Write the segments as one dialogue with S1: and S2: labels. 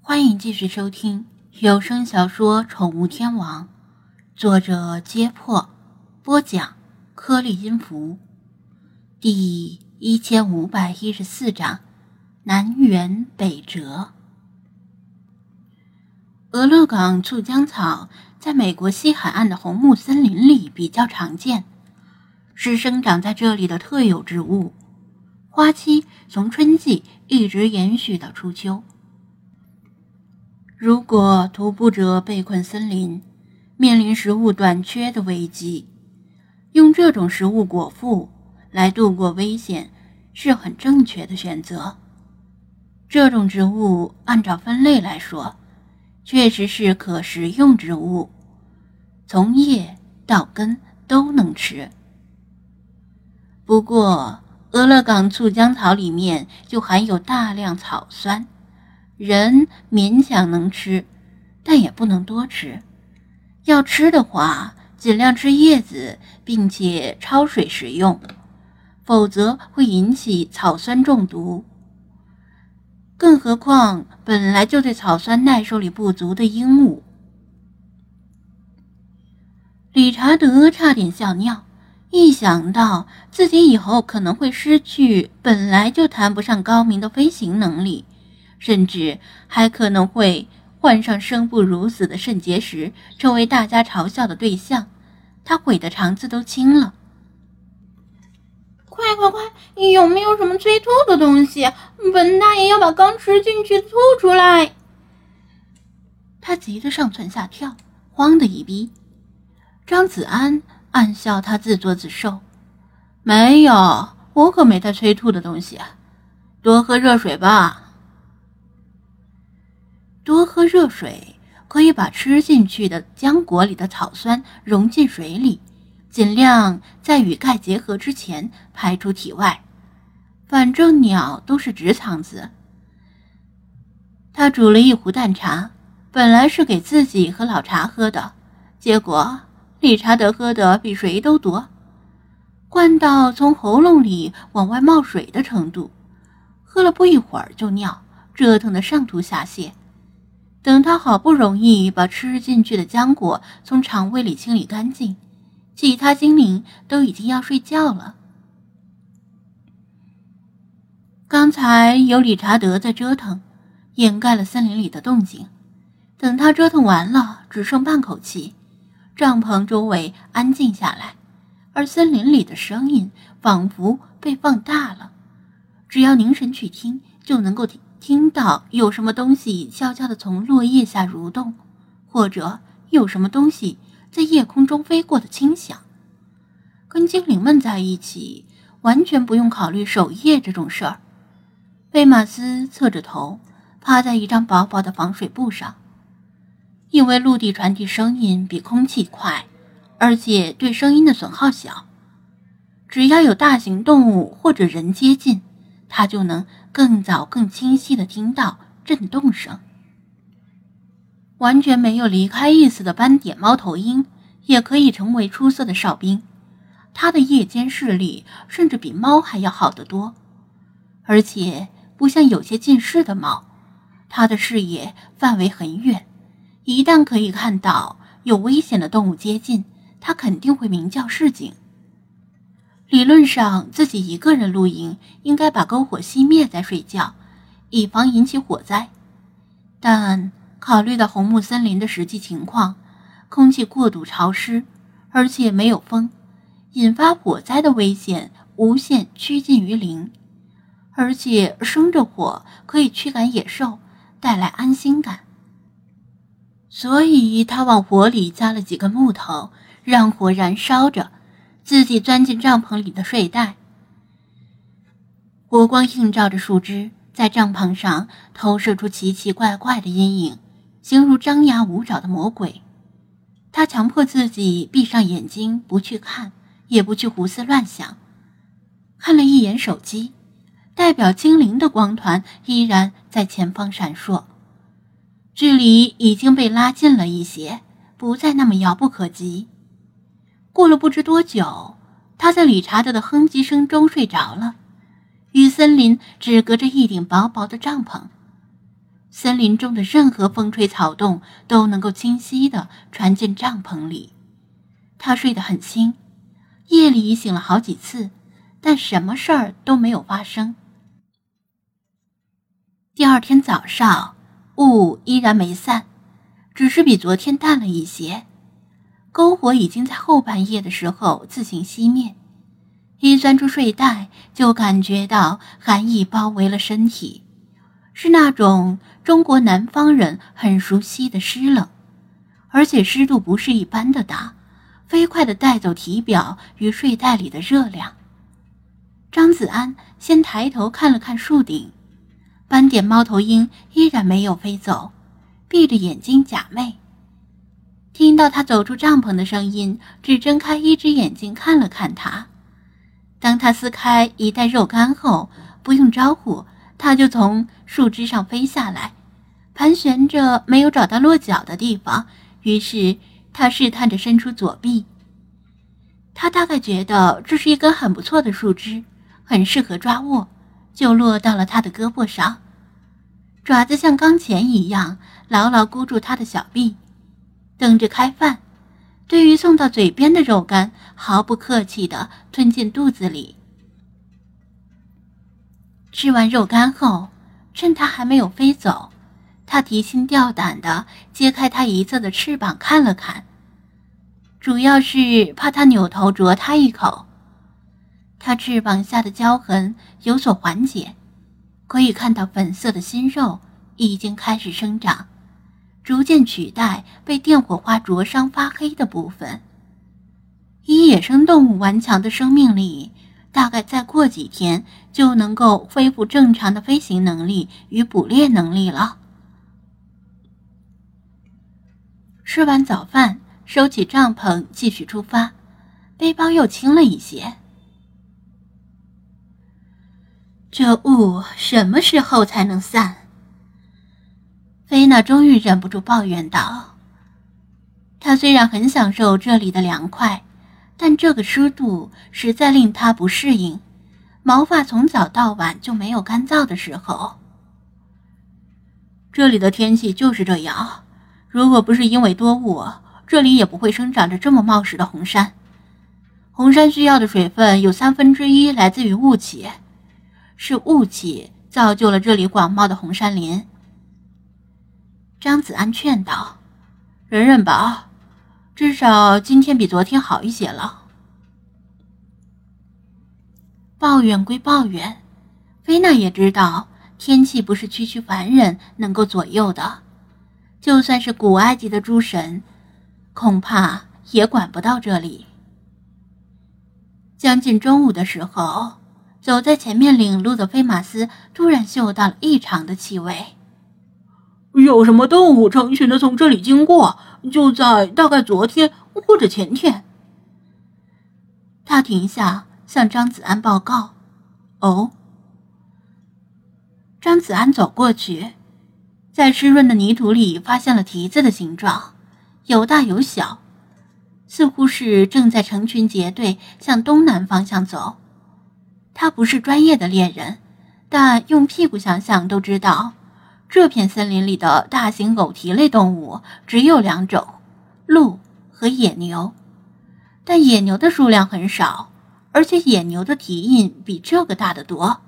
S1: 欢迎继续收听有声小说《宠物天王》，作者：揭破，播讲：颗粒音符，第一千五百一十四章：南辕北辙。俄勒冈醋浆草在美国西海岸的红木森林里比较常见，是生长在这里的特有植物，花期从春季一直延续到初秋。如果徒步者被困森林，面临食物短缺的危机，用这种食物果腹来度过危险是很正确的选择。这种植物按照分类来说，确实是可食用植物，从叶到根都能吃。不过，俄勒冈醋浆草里面就含有大量草酸。人勉强能吃，但也不能多吃。要吃的话，尽量吃叶子，并且焯水食用，否则会引起草酸中毒。更何况本来就对草酸耐受力不足的鹦鹉，理查德差点笑尿。一想到自己以后可能会失去本来就谈不上高明的飞行能力。甚至还可能会患上生不如死的肾结石，成为大家嘲笑的对象。他悔得肠子都青了。
S2: 快快快！有没有什么催吐的东西？本大爷要把刚吃进去吐出来。
S1: 他急得上蹿下跳，慌得一逼。张子安暗笑他自作自受。没有，我可没带催吐的东西。多喝热水吧。多喝热水可以把吃进去的浆果里的草酸溶进水里，尽量在与钙结合之前排出体外。反正鸟都是直肠子。他煮了一壶淡茶，本来是给自己和老茶喝的，结果理查德喝的比谁都多，灌到从喉咙里往外冒水的程度，喝了不一会儿就尿，折腾的上吐下泻。等他好不容易把吃进去的浆果从肠胃里清理干净，其他精灵都已经要睡觉了。刚才有理查德在折腾，掩盖了森林里的动静。等他折腾完了，只剩半口气，帐篷周围安静下来，而森林里的声音仿佛被放大了，只要凝神去听，就能够听。听到有什么东西悄悄地从落叶下蠕动，或者有什么东西在夜空中飞过的轻响。跟精灵们在一起，完全不用考虑守夜这种事儿。贝马斯侧着头，趴在一张薄薄的防水布上。因为陆地传递声音比空气快，而且对声音的损耗小，只要有大型动物或者人接近。他就能更早、更清晰的听到震动声。完全没有离开意思的斑点猫头鹰也可以成为出色的哨兵。它的夜间视力甚至比猫还要好得多，而且不像有些近视的猫，它的视野范围很远。一旦可以看到有危险的动物接近，它肯定会鸣叫示警。理论上，自己一个人露营，应该把篝火熄灭再睡觉，以防引起火灾。但考虑到红木森林的实际情况，空气过度潮湿，而且没有风，引发火灾的危险无限趋近于零。而且生着火可以驱赶野兽，带来安心感。所以他往火里加了几根木头，让火燃烧着。自己钻进帐篷里的睡袋，火光映照着树枝，在帐篷上投射出奇奇怪怪的阴影，形如张牙舞爪的魔鬼。他强迫自己闭上眼睛，不去看，也不去胡思乱想。看了一眼手机，代表精灵的光团依然在前方闪烁，距离已经被拉近了一些，不再那么遥不可及。过了不知多久，他在理查德的哼唧声中睡着了。与森林只隔着一顶薄薄的帐篷，森林中的任何风吹草动都能够清晰的传进帐篷里。他睡得很轻，夜里醒了好几次，但什么事儿都没有发生。第二天早上，雾依然没散，只是比昨天淡了一些。篝火已经在后半夜的时候自行熄灭，一钻出睡袋就感觉到寒意包围了身体，是那种中国南方人很熟悉的湿冷，而且湿度不是一般的大，飞快的带走体表与睡袋里的热量。张子安先抬头看了看树顶，斑点猫头鹰依然没有飞走，闭着眼睛假寐。听到他走出帐篷的声音，只睁开一只眼睛看了看他。当他撕开一袋肉干后，不用招呼，他就从树枝上飞下来，盘旋着没有找到落脚的地方。于是他试探着伸出左臂。他大概觉得这是一根很不错的树枝，很适合抓握，就落到了他的胳膊上，爪子像钢钳一样牢牢箍住他的小臂。等着开饭，对于送到嘴边的肉干，毫不客气的吞进肚子里。吃完肉干后，趁它还没有飞走，他提心吊胆的揭开它一侧的翅膀看了看，主要是怕它扭头啄他一口。它翅膀下的焦痕有所缓解，可以看到粉色的新肉已经开始生长。逐渐取代被电火花灼伤发黑的部分。以野生动物顽强的生命力，大概再过几天就能够恢复正常的飞行能力与捕猎能力了。吃完早饭，收起帐篷，继续出发，背包又轻了一些。这雾什么时候才能散？他终于忍不住抱怨道：“她虽然很享受这里的凉快，但这个湿度实在令她不适应。毛发从早到晚就没有干燥的时候。这里的天气就是这样。如果不是因为多雾，这里也不会生长着这么茂实的红杉。红杉需要的水分有三分之一来自于雾气，是雾气造就了这里广袤的红杉林。”张子安劝道：“忍忍吧，至少今天比昨天好一些了。”抱怨归抱怨，菲娜也知道天气不是区区凡人能够左右的，就算是古埃及的诸神，恐怕也管不到这里。将近中午的时候，走在前面领路的菲马斯突然嗅到了异常的气味。
S3: 有什么动物成群的从这里经过？就在大概昨天或者前天。
S1: 他停下，向张子安报告：“
S3: 哦。”
S1: 张子安走过去，在湿润的泥土里发现了蹄子的形状，有大有小，似乎是正在成群结队向东南方向走。他不是专业的猎人，但用屁股想想都知道。这片森林里的大型偶蹄类动物只有两种，鹿和野牛，但野牛的数量很少，而且野牛的蹄印比这个大得多，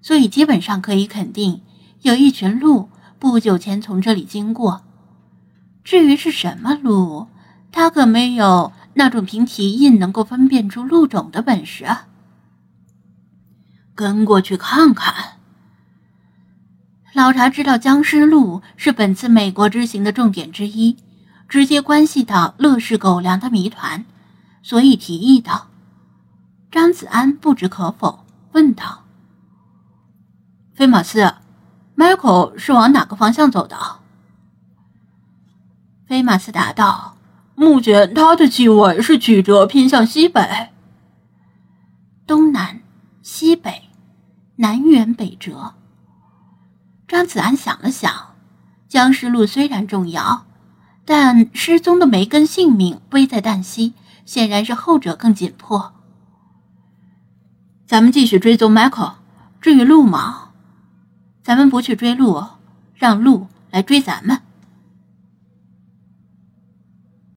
S1: 所以基本上可以肯定，有一群鹿不久前从这里经过。至于是什么鹿，他可没有那种凭蹄印能够分辨出鹿种的本事。
S3: 跟过去看看。
S1: 老查知道僵尸路是本次美国之行的重点之一，直接关系到乐氏狗粮的谜团，所以提议道：“张子安不知可否？”问道：“
S3: 菲马斯，Michael 是往哪个方向走的？”
S1: 菲马斯答道：“
S3: 目前他的气味是曲折偏向西北、
S1: 东南、西北、南辕北辙。”张子安想了想，僵尸鹿虽然重要，但失踪的梅根性命危在旦夕，显然是后者更紧迫。
S3: 咱们继续追踪 Michael。至于路嘛，
S1: 咱们不去追路，让路来追咱们。